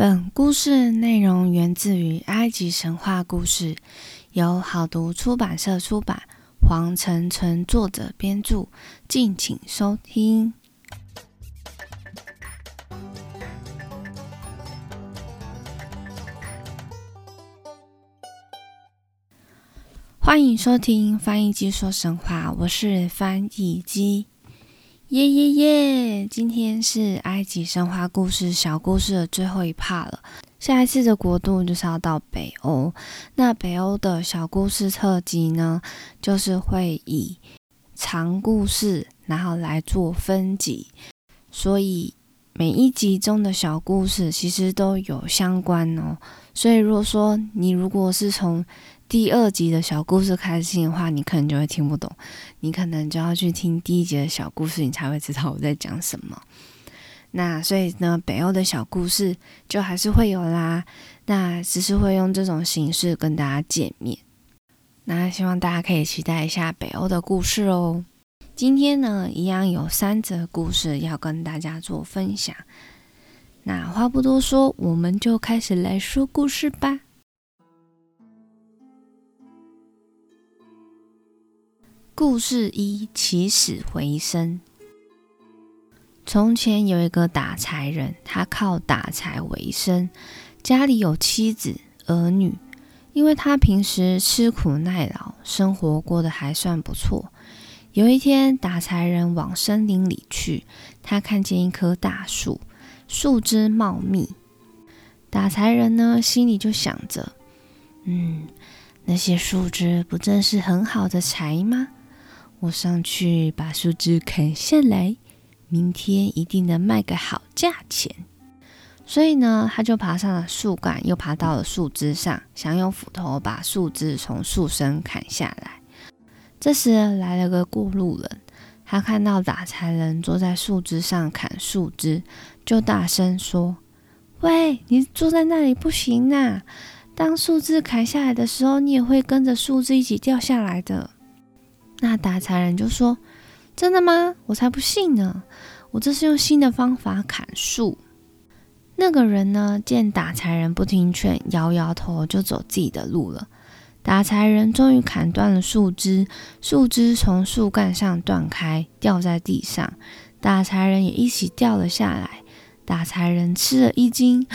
本故事内容源自于埃及神话故事，由好读出版社出版，黄澄澄作者编著，敬请收听。欢迎收听翻译机说神话，我是翻译机。耶耶耶！今天是埃及神话故事小故事的最后一 part 了。下一次的国度就是要到北欧。那北欧的小故事特辑呢，就是会以长故事然后来做分级，所以每一集中的小故事其实都有相关哦。所以如果说你如果是从第二集的小故事开始听的话，你可能就会听不懂，你可能就要去听第一集的小故事，你才会知道我在讲什么。那所以呢，北欧的小故事就还是会有啦，那只是会用这种形式跟大家见面。那希望大家可以期待一下北欧的故事哦。今天呢，一样有三则故事要跟大家做分享。那话不多说，我们就开始来说故事吧。故事一：起死回生。从前有一个打柴人，他靠打柴为生，家里有妻子儿女。因为他平时吃苦耐劳，生活过得还算不错。有一天，打柴人往森林里去，他看见一棵大树，树枝茂密。打柴人呢，心里就想着：嗯，那些树枝不正是很好的柴吗？我上去把树枝砍下来，明天一定能卖个好价钱。所以呢，他就爬上了树干，又爬到了树枝上，想用斧头把树枝从树身砍下来。这时来了个过路人，他看到打柴人坐在树枝上砍树枝，就大声说：“喂，你坐在那里不行呐！当树枝砍下来的时候，你也会跟着树枝一起掉下来的。”那打柴人就说：“真的吗？我才不信呢！我这是用新的方法砍树。”那个人呢，见打柴人不听劝，摇摇头就走自己的路了。打柴人终于砍断了树枝，树枝从树干上断开，掉在地上，打柴人也一起掉了下来。打柴人吃了一惊，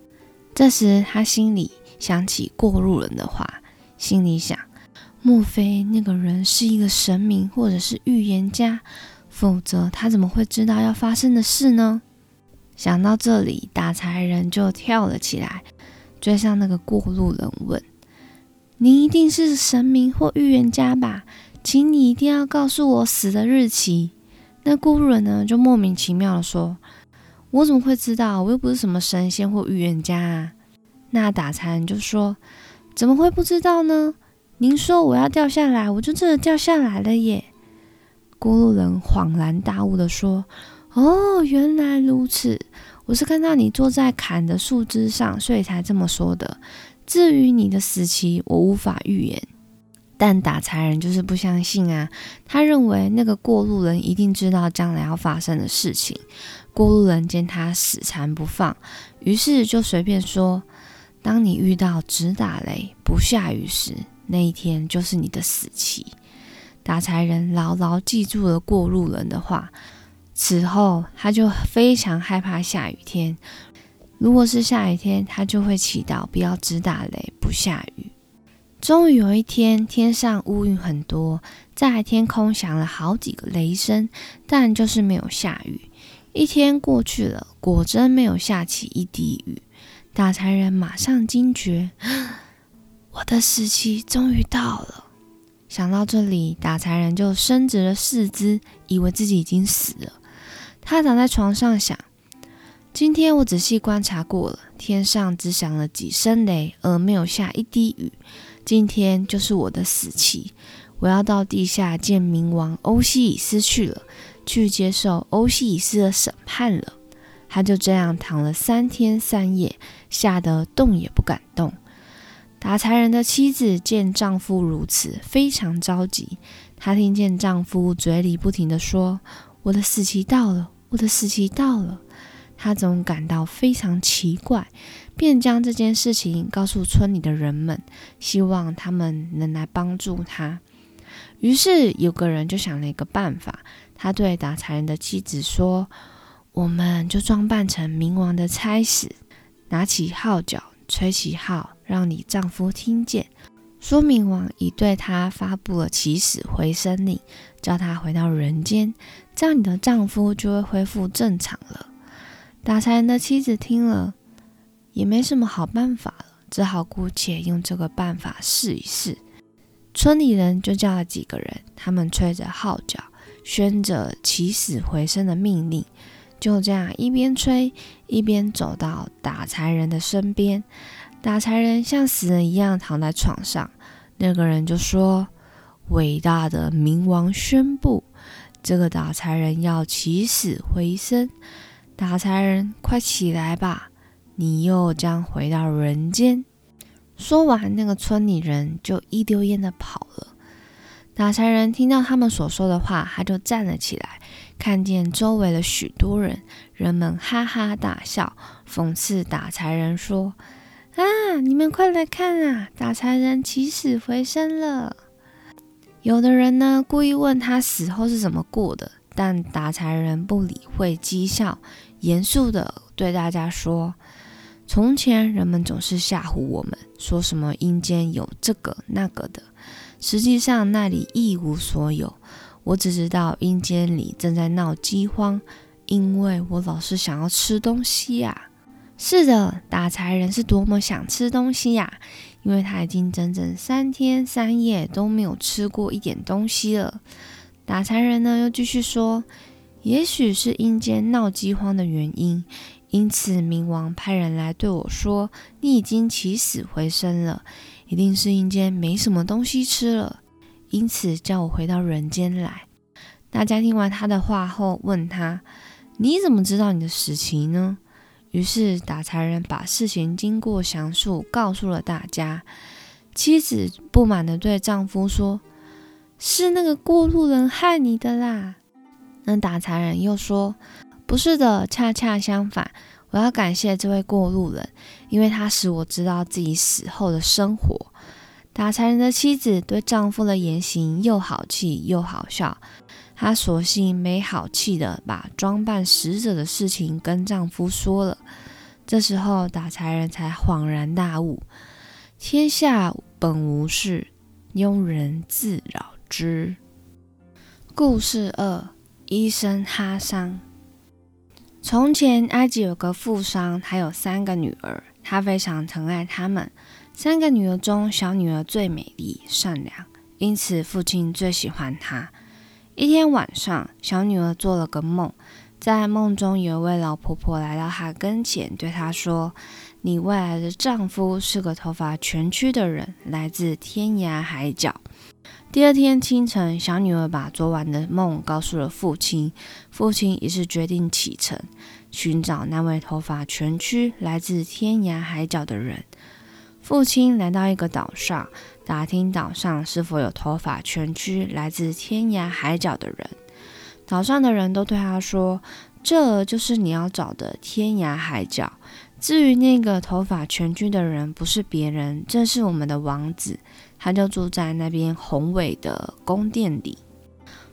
这时他心里想起过路人的话，心里想。莫非那个人是一个神明或者是预言家？否则他怎么会知道要发生的事呢？想到这里，打柴人就跳了起来，追上那个过路人问：“你一定是神明或预言家吧？请你一定要告诉我死的日期。”那过路人呢，就莫名其妙的说：“我怎么会知道？我又不是什么神仙或预言家啊！”那打柴人就说：“怎么会不知道呢？”您说我要掉下来，我就真的掉下来了耶！过路人恍然大悟的说：“哦，原来如此，我是看到你坐在砍的树枝上，所以才这么说的。至于你的死期，我无法预言。但打柴人就是不相信啊，他认为那个过路人一定知道将来要发生的事情。过路人见他死缠不放，于是就随便说：当你遇到只打雷不下雨时。”那一天就是你的死期。打柴人牢牢记住了过路人的话，此后他就非常害怕下雨天。如果是下雨天，他就会祈祷不要只打雷不下雨。终于有一天，天上乌云很多，在天空响了好几个雷声，但就是没有下雨。一天过去了，果真没有下起一滴雨。打柴人马上惊觉。我的死期终于到了。想到这里，打柴人就伸直了四肢，以为自己已经死了。他躺在床上想：今天我仔细观察过了，天上只响了几声雷，而没有下一滴雨。今天就是我的死期，我要到地下见冥王欧西里斯去了，去接受欧西里斯的审判了。他就这样躺了三天三夜，吓得动也不敢动。打柴人的妻子见丈夫如此，非常着急。她听见丈夫嘴里不停地说：“我的死期到了，我的死期到了。”她总感到非常奇怪，便将这件事情告诉村里的人们，希望他们能来帮助他。于是有个人就想了一个办法，他对打柴人的妻子说：“我们就装扮成冥王的差使，拿起号角，吹起号，让你丈夫听见。”说明王已对他发布了起死回生令，叫他回到人间，这样你的丈夫就会恢复正常了。打柴人的妻子听了，也没什么好办法了，只好姑且用这个办法试一试。村里人就叫了几个人，他们吹着号角，宣着起死回生的命令，就这样一边吹一边走到打柴人的身边。打柴人像死人一样躺在床上，那个人就说：“伟大的冥王宣布，这个打柴人要起死回生。打柴人，快起来吧，你又将回到人间。”说完，那个村里人就一溜烟的跑了。打柴人听到他们所说的话，他就站了起来，看见周围的许多人，人们哈哈大笑，讽刺打柴人说。啊！你们快来看啊！打柴人起死回生了。有的人呢，故意问他死后是怎么过的，但打柴人不理会讥笑，严肃的对大家说：“从前人们总是吓唬我们，说什么阴间有这个那个的，实际上那里一无所有。我只知道阴间里正在闹饥荒，因为我老是想要吃东西呀。”是的，打柴人是多么想吃东西呀！因为他已经整整三天三夜都没有吃过一点东西了。打柴人呢，又继续说：“也许是阴间闹饥荒的原因，因此冥王派人来对我说：‘你已经起死回生了，一定是阴间没什么东西吃了，因此叫我回到人间来。’”大家听完他的话后，问他：“你怎么知道你的死期呢？”于是打柴人把事情经过详述告诉了大家。妻子不满地对丈夫说：“是那个过路人害你的啦。”那打柴人又说：“不是的，恰恰相反，我要感谢这位过路人，因为他使我知道自己死后的生活。”打柴人的妻子对丈夫的言行又好气又好笑。她索性没好气的把装扮死者的事情跟丈夫说了。这时候打柴人才恍然大悟：天下本无事，庸人自扰之。故事二：医生哈桑。从前，埃及有个富商，他有三个女儿，他非常疼爱她们。三个女儿中，小女儿最美丽、善良，因此父亲最喜欢她。一天晚上，小女儿做了个梦，在梦中有一位老婆婆来到她跟前，对她说：“你未来的丈夫是个头发全曲的人，来自天涯海角。”第二天清晨，小女儿把昨晚的梦告诉了父亲，父亲于是决定启程，寻找那位头发全曲、来自天涯海角的人。父亲来到一个岛上。打听岛上是否有头发全区、来自天涯海角的人。岛上的人都对他说：“这就是你要找的天涯海角。”至于那个头发全区的人，不是别人，正是我们的王子。他就住在那边宏伟的宫殿里。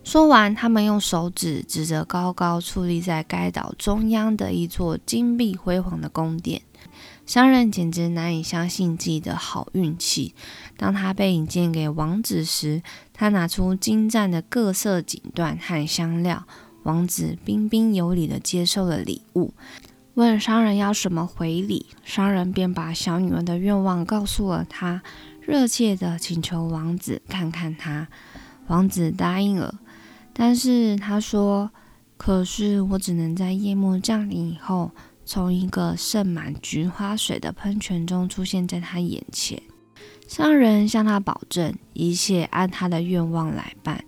说完，他们用手指指着高高矗立在该岛中央的一座金碧辉煌的宫殿。商人简直难以相信自己的好运气。当他被引荐给王子时，他拿出精湛的各色锦缎和香料。王子彬彬有礼地接受了礼物，问商人要什么回礼。商人便把小女儿的愿望告诉了他，热切地请求王子看看她。王子答应了，但是他说：“可是我只能在夜幕降临以后。”从一个盛满菊花水的喷泉中出现在他眼前，商人向他保证一切按他的愿望来办。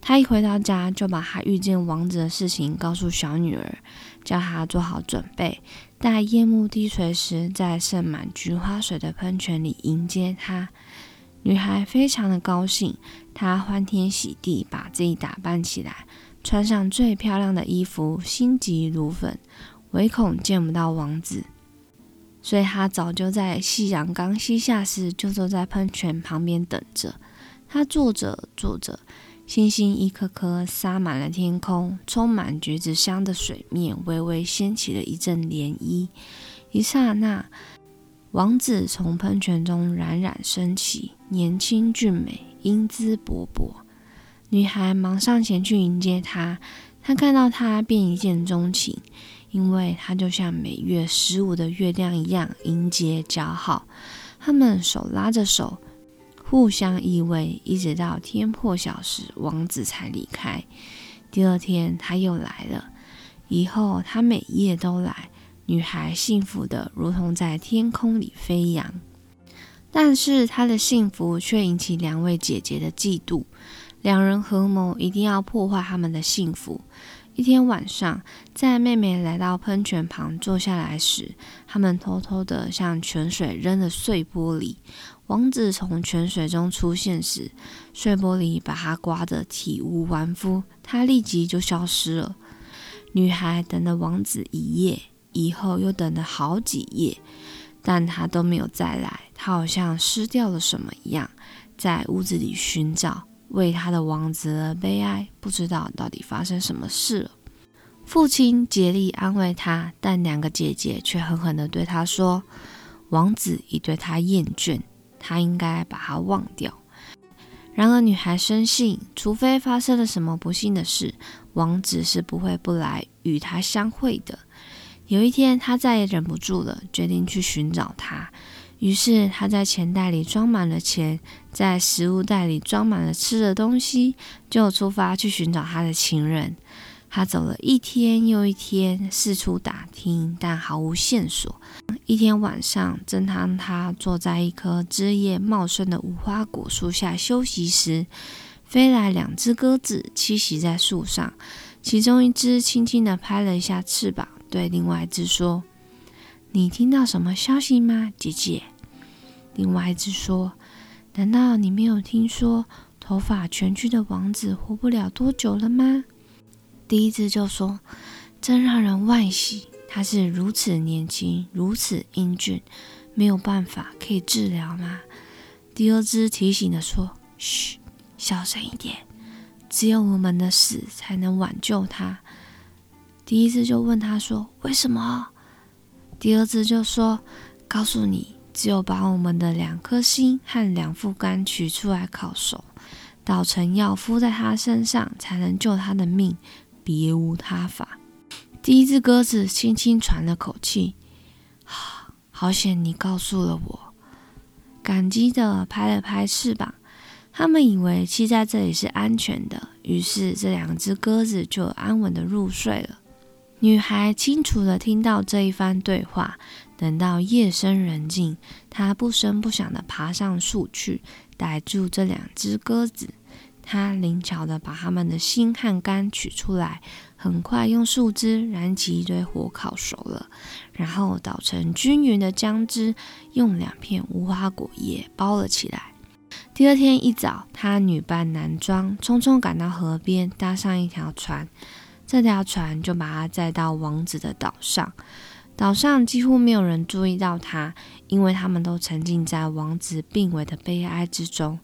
他一回到家，就把他遇见王子的事情告诉小女儿，叫她做好准备，待夜幕低垂时，在盛满菊花水的喷泉里迎接他。女孩非常的高兴，她欢天喜地把自己打扮起来，穿上最漂亮的衣服，心急如焚。唯恐见不到王子，所以他早就在夕阳刚西下时就坐在喷泉旁边等着。他坐着坐着，星星一颗颗洒满了天空，充满橘子香的水面微微掀起了一阵涟漪。一刹那，王子从喷泉中冉冉升起，年轻俊美，英姿勃勃。女孩忙上前去迎接他，她看到他便一见钟情，因为他就像每月十五的月亮一样迎接姣好。他们手拉着手。互相依偎，一直到天破晓时，王子才离开。第二天，他又来了。以后，他每夜都来。女孩幸福的如同在天空里飞扬。但是，她的幸福却引起两位姐姐的嫉妒。两人合谋，一定要破坏他们的幸福。一天晚上，在妹妹来到喷泉旁坐下来时，他们偷偷地向泉水扔了碎玻璃。王子从泉水中出现时，碎玻璃把他刮得体无完肤，他立即就消失了。女孩等了王子一夜，以后又等了好几夜，但他都没有再来。他好像失掉了什么一样，在屋子里寻找，为他的王子而悲哀，不知道到底发生什么事了。父亲竭力安慰他，但两个姐姐却狠狠地对他说：“王子已对他厌倦。”他应该把他忘掉。然而，女孩深信，除非发生了什么不幸的事，王子是不会不来与她相会的。有一天，她再也忍不住了，决定去寻找他。于是，他在钱袋里装满了钱，在食物袋里装满了吃的东西，就出发去寻找他的情人。他走了一天又一天，四处打听，但毫无线索。一天晚上，正当他坐在一棵枝叶茂盛的无花果树下休息时，飞来两只鸽子栖息在树上。其中一只轻轻地拍了一下翅膀，对另外一只说：“你听到什么消息吗，姐姐？”另外一只说：“难道你没有听说头发全曲的王子活不了多久了吗？”第一只就说：“真让人惋惜，他是如此年轻，如此英俊，没有办法可以治疗吗？”第二只提醒的说：“嘘，小声一点，只有我们的死才能挽救他。”第一只就问他说：“为什么？”第二只就说：“告诉你，只有把我们的两颗心和两副肝取出来烤熟，捣成药敷在他身上，才能救他的命。”别无他法。第一只鸽子轻轻喘了口气，好险你告诉了我，感激的拍了拍翅膀。他们以为栖在这里是安全的，于是这两只鸽子就安稳的入睡了。女孩清楚的听到这一番对话。等到夜深人静，她不声不响地爬上树去，逮住这两只鸽子。她灵巧地把它们的心和肝取出来，很快用树枝燃起一堆火，烤熟了，然后捣成均匀的浆汁，用两片无花果叶包了起来。第二天一早，她女扮男装，匆匆赶到河边，搭上一条船。这条船就把他载到王子的岛上。岛上几乎没有人注意到他，因为他们都沉浸在王子病危的悲哀之中。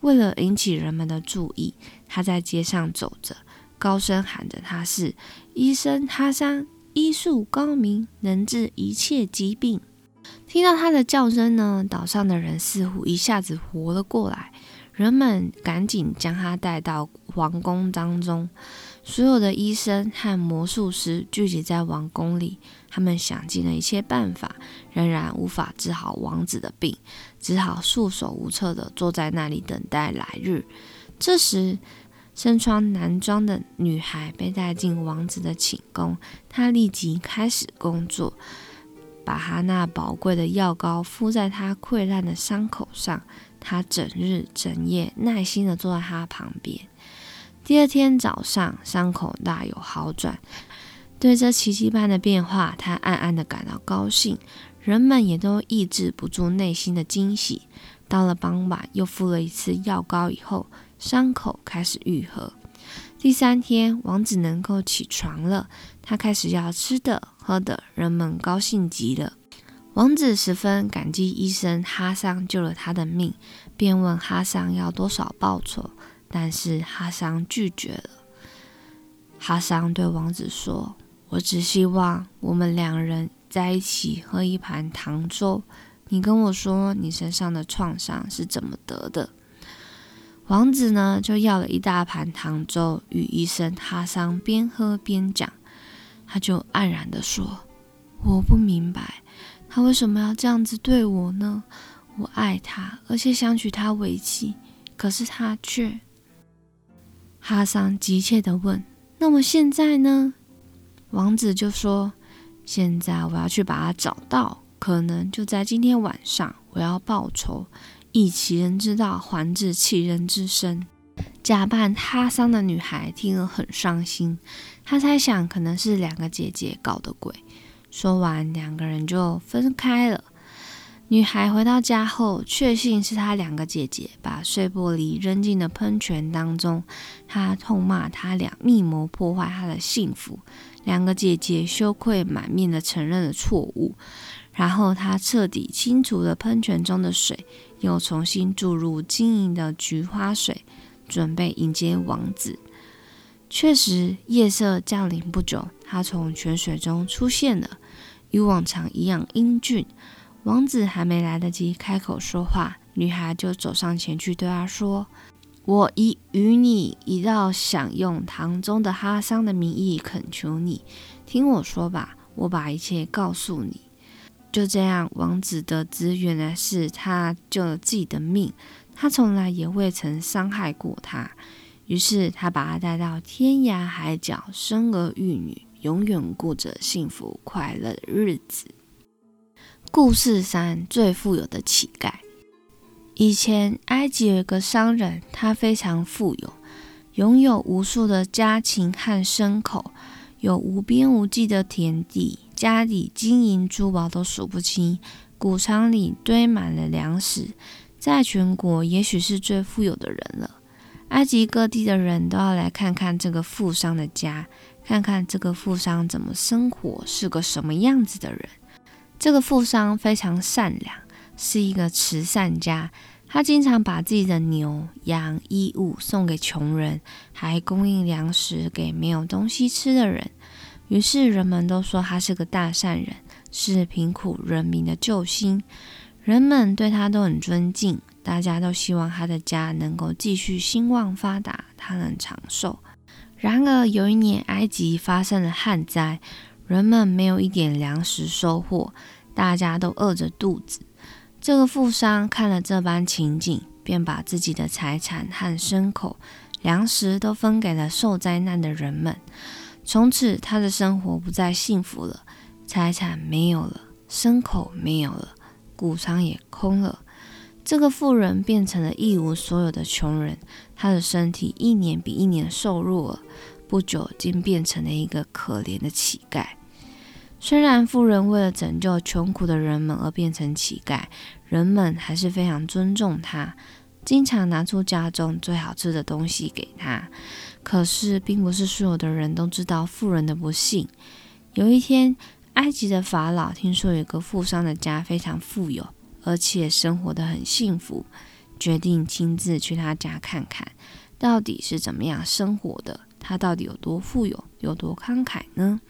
为了引起人们的注意，他在街上走着，高声喊着：“他是医生哈桑，医术高明，能治一切疾病。”听到他的叫声呢，岛上的人似乎一下子活了过来。人们赶紧将他带到皇宫当中。所有的医生和魔术师聚集在王宫里，他们想尽了一切办法，仍然无法治好王子的病，只好束手无策地坐在那里等待来日。这时，身穿男装的女孩被带进王子的寝宫，她立即开始工作，把她那宝贵的药膏敷在她溃烂的伤口上。她整日整夜耐心地坐在他旁边。第二天早上，伤口大有好转。对这奇迹般的变化，他暗暗地感到高兴。人们也都抑制不住内心的惊喜。到了傍晚，又敷了一次药膏以后，伤口开始愈合。第三天，王子能够起床了。他开始要吃的、喝的，人们高兴极了。王子十分感激医生哈桑救了他的命，便问哈桑要多少报酬，但是哈桑拒绝了。哈桑对王子说：“我只希望我们两人在一起喝一盘糖粥。你跟我说你身上的创伤是怎么得的？”王子呢，就要了一大盘糖粥，与医生哈桑边喝边讲。他就黯然地说：“我不明白。”他为什么要这样子对我呢？我爱他，而且想娶她为妻，可是他却……哈桑急切地问：“那么现在呢？”王子就说：“现在我要去把他找到，可能就在今天晚上。我要报仇，以其人之道还治其人之身。”假扮哈桑的女孩听了很伤心，她猜想可能是两个姐姐搞的鬼。说完，两个人就分开了。女孩回到家后，确信是她两个姐姐把碎玻璃扔进了喷泉当中。她痛骂她俩密谋破坏她的幸福。两个姐姐羞愧满面的承认了错误。然后她彻底清除了喷泉中的水，又重新注入晶莹的菊花水，准备迎接王子。确实，夜色降临不久，他从泉水中出现了。与往常一样英俊，王子还没来得及开口说话，女孩就走上前去对他说：“我以与你一道享用堂中的哈桑的名义恳求你，听我说吧，我把一切告诉你。”就这样，王子得知原来是他救了自己的命，他从来也未曾伤害过他，于是他把他带到天涯海角，生儿育女。永远过着幸福快乐的日子。故事三：最富有的乞丐。以前，埃及有一个商人，他非常富有，拥有无数的家禽和牲口，有无边无际的田地，家里金银珠宝都数不清，谷仓里堆满了粮食，在全国也许是最富有的人了。埃及各地的人都要来看看这个富商的家。看看这个富商怎么生活，是个什么样子的人。这个富商非常善良，是一个慈善家。他经常把自己的牛羊衣物送给穷人，还供应粮食给没有东西吃的人。于是人们都说他是个大善人，是贫苦人民的救星。人们对他都很尊敬，大家都希望他的家能够继续兴旺发达，他能长寿。然而，有一年埃及发生了旱灾，人们没有一点粮食收获，大家都饿着肚子。这个富商看了这般情景，便把自己的财产和牲口、粮食都分给了受灾难的人们。从此，他的生活不再幸福了，财产没有了，牲口没有了，谷仓也空了。这个富人变成了一无所有的穷人，他的身体一年比一年瘦弱了，不久竟变成了一个可怜的乞丐。虽然富人为了拯救穷苦的人们而变成乞丐，人们还是非常尊重他，经常拿出家中最好吃的东西给他。可是，并不是所有的人都知道富人的不幸。有一天，埃及的法老听说有个富商的家非常富有。而且生活的很幸福，决定亲自去他家看看，到底是怎么样生活的，他到底有多富有，有多慷慨呢？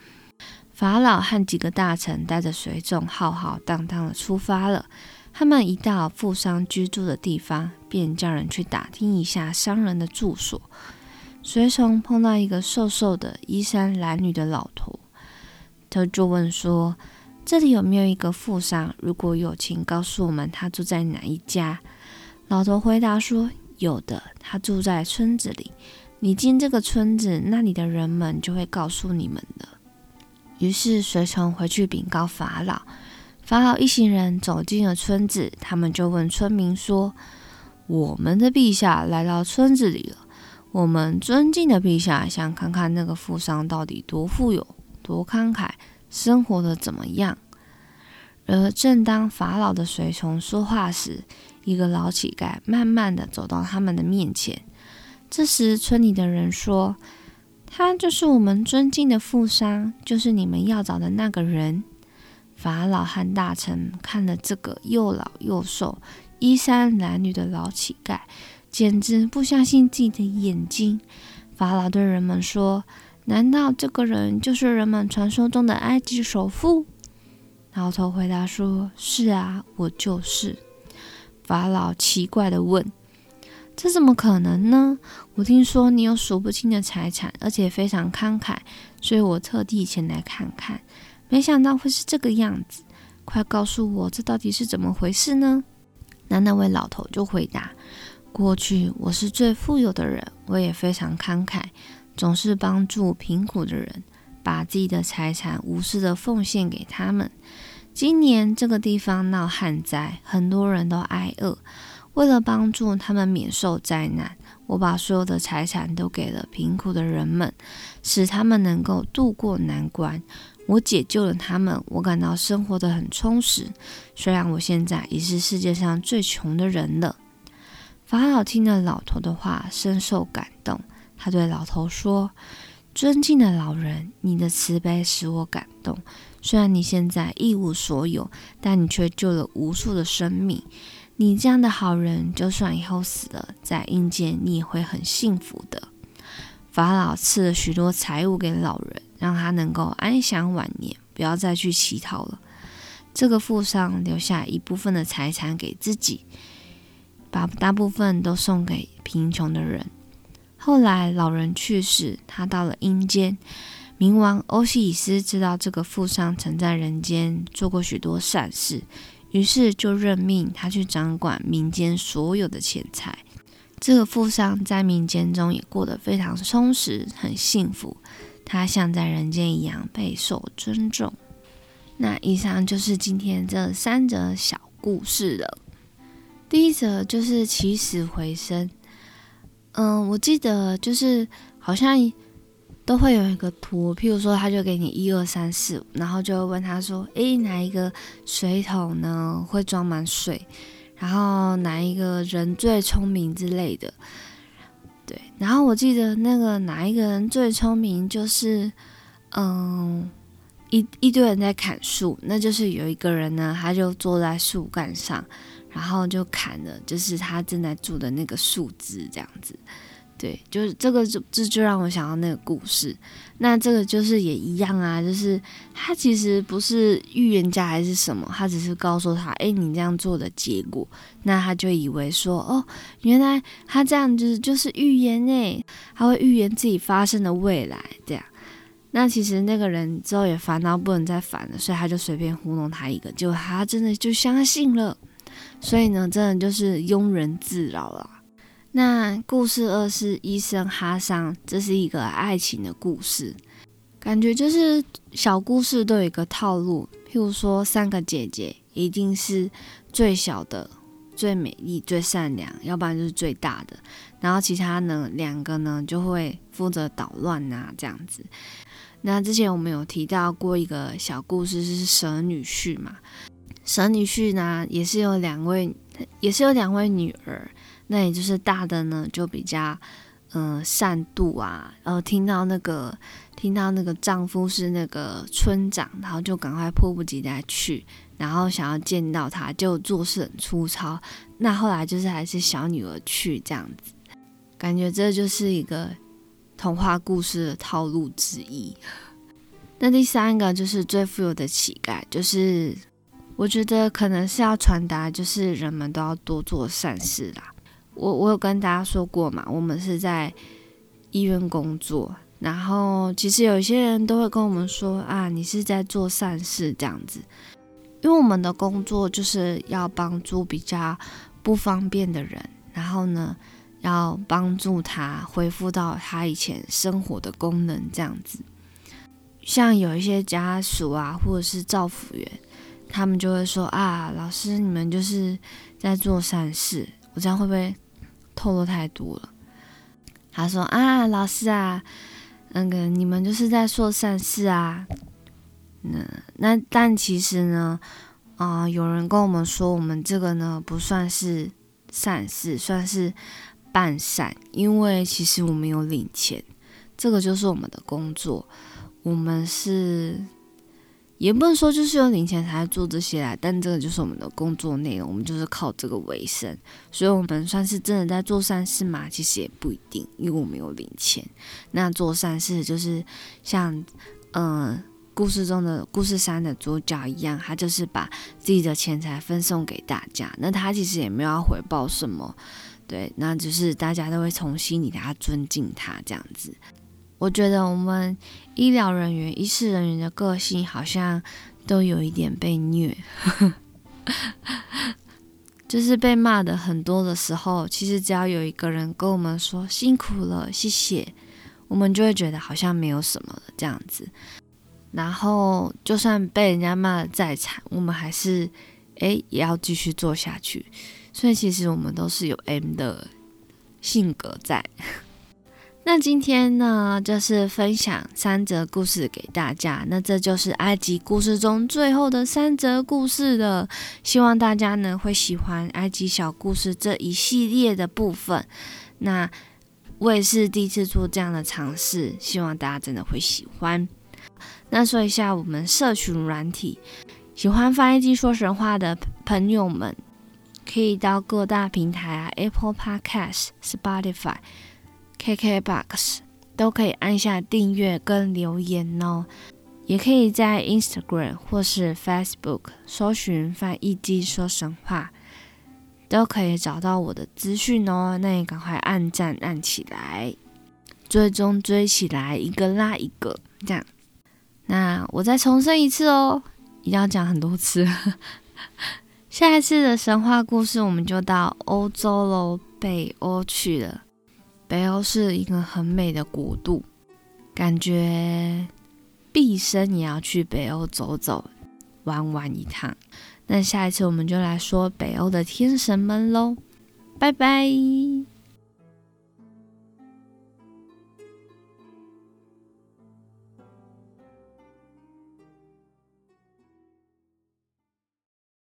法老和几个大臣带着随从浩浩荡荡的出发了。他们一到富商居住的地方，便叫人去打听一下商人的住所。随从碰到一个瘦瘦的衣衫褴褛的老头，他就问说。这里有没有一个富商？如果有，请告诉我们他住在哪一家。老头回答说：“有的，他住在村子里。你进这个村子，那里的人们就会告诉你们的。”于是随从回去禀告法老。法老一行人走进了村子，他们就问村民说：“我们的陛下来到村子里了。我们尊敬的陛下想看看那个富商到底多富有、多慷慨。”生活的怎么样？而正当法老的随从说话时，一个老乞丐慢慢的走到他们的面前。这时，村里的人说：“他就是我们尊敬的富商，就是你们要找的那个人。法老和大臣看了这个又老又瘦、衣衫褴褛的老乞丐，简直不相信自己的眼睛。法老对人们说：“难道这个人就是人们传说中的埃及首富？”老头回答说：“是啊，我就是。”法老奇怪地问：“这怎么可能呢？我听说你有数不清的财产，而且非常慷慨，所以我特地前来看看。没想到会是这个样子，快告诉我，这到底是怎么回事呢？”那那位老头就回答：“过去我是最富有的人，我也非常慷慨，总是帮助贫苦的人。”把自己的财产无私的奉献给他们。今年这个地方闹旱灾，很多人都挨饿。为了帮助他们免受灾难，我把所有的财产都给了贫苦的人们，使他们能够渡过难关。我解救了他们，我感到生活的很充实。虽然我现在已是世界上最穷的人了。法老听了老头的话，深受感动。他对老头说。尊敬的老人，你的慈悲使我感动。虽然你现在一无所有，但你却救了无数的生命。你这样的好人，就算以后死了，在阴间你也会很幸福的。法老赐了许多财物给老人，让他能够安享晚年，不要再去乞讨了。这个富商留下一部分的财产给自己，把大部分都送给贫穷的人。后来老人去世，他到了阴间。冥王欧西里斯知道这个富商曾在人间做过许多善事，于是就任命他去掌管民间所有的钱财。这个富商在民间中也过得非常充实，很幸福。他像在人间一样备受尊重。那以上就是今天这三则小故事了。第一则就是起死回生。嗯，我记得就是好像都会有一个图，譬如说他就给你一二三四，然后就会问他说：“诶，哪一个水桶呢会装满水？然后哪一个人最聪明之类的？”对，然后我记得那个哪一个人最聪明，就是嗯，一一堆人在砍树，那就是有一个人呢，他就坐在树干上。然后就砍了，就是他正在住的那个树枝，这样子，对，就是这个就这就让我想到那个故事。那这个就是也一样啊，就是他其实不是预言家还是什么，他只是告诉他，哎，你这样做的结果，那他就以为说，哦，原来他这样就是就是预言哎，他会预言自己发生的未来，这样。那其实那个人之后也烦到不能再烦了，所以他就随便糊弄他一个，结果他真的就相信了。所以呢，真的就是庸人自扰了。那故事二是医生哈桑，这是一个爱情的故事，感觉就是小故事都有一个套路。譬如说，三个姐姐一定是最小的、最美丽、最善良，要不然就是最大的。然后其他呢，两个呢就会负责捣乱啊，这样子。那之前我们有提到过一个小故事，是蛇女婿嘛。蛇女婿呢，也是有两位，也是有两位女儿。那也就是大的呢，就比较嗯善妒啊，然后听到那个听到那个丈夫是那个村长，然后就赶快迫不及待去，然后想要见到他，就做事很粗糙。那后来就是还是小女儿去这样子，感觉这就是一个童话故事的套路之一。那第三个就是最富有的乞丐，就是。我觉得可能是要传达，就是人们都要多做善事啦。我我有跟大家说过嘛，我们是在医院工作，然后其实有一些人都会跟我们说啊，你是在做善事这样子，因为我们的工作就是要帮助比较不方便的人，然后呢，要帮助他恢复到他以前生活的功能这样子。像有一些家属啊，或者是造福员。他们就会说啊，老师，你们就是在做善事。我这样会不会透露太多了？他说啊，老师啊，那个你们就是在做善事啊。那那但其实呢，啊，有人跟我们说，我们这个呢不算是善事，算是半善，因为其实我们有领钱。这个就是我们的工作，我们是。也不能说就是有零钱才做这些啦，但这个就是我们的工作内容，我们就是靠这个为生，所以我们算是真的在做善事嘛？其实也不一定，因为我们有零钱。那做善事就是像嗯故事中的故事三的主角一样，他就是把自己的钱财分送给大家，那他其实也没有要回报什么，对，那就是大家都会从心里他尊敬他这样子。我觉得我们医疗人员、医师人员的个性好像都有一点被虐，就是被骂的很多的时候，其实只要有一个人跟我们说辛苦了，谢谢，我们就会觉得好像没有什么了这样子。然后就算被人家骂的再惨，我们还是诶也要继续做下去。所以其实我们都是有 M 的性格在。那今天呢，就是分享三则故事给大家。那这就是埃及故事中最后的三则故事了。希望大家呢会喜欢埃及小故事这一系列的部分。那我也是第一次做这样的尝试，希望大家真的会喜欢。那说一下我们社群软体，喜欢翻译机说神话的朋友们，可以到各大平台啊，Apple Podcast、Spotify。KKBOX 都可以按下订阅跟留言哦，也可以在 Instagram 或是 Facebook 搜寻“翻译机说神话”，都可以找到我的资讯哦。那你赶快按赞按起来，追踪追起来，一个拉一个，这样。那我再重申一次哦，一定要讲很多次。下一次的神话故事，我们就到欧洲喽，北欧去了。北欧是一个很美的国度，感觉毕生也要去北欧走走、玩玩一趟。那下一次我们就来说北欧的天神们喽，拜拜。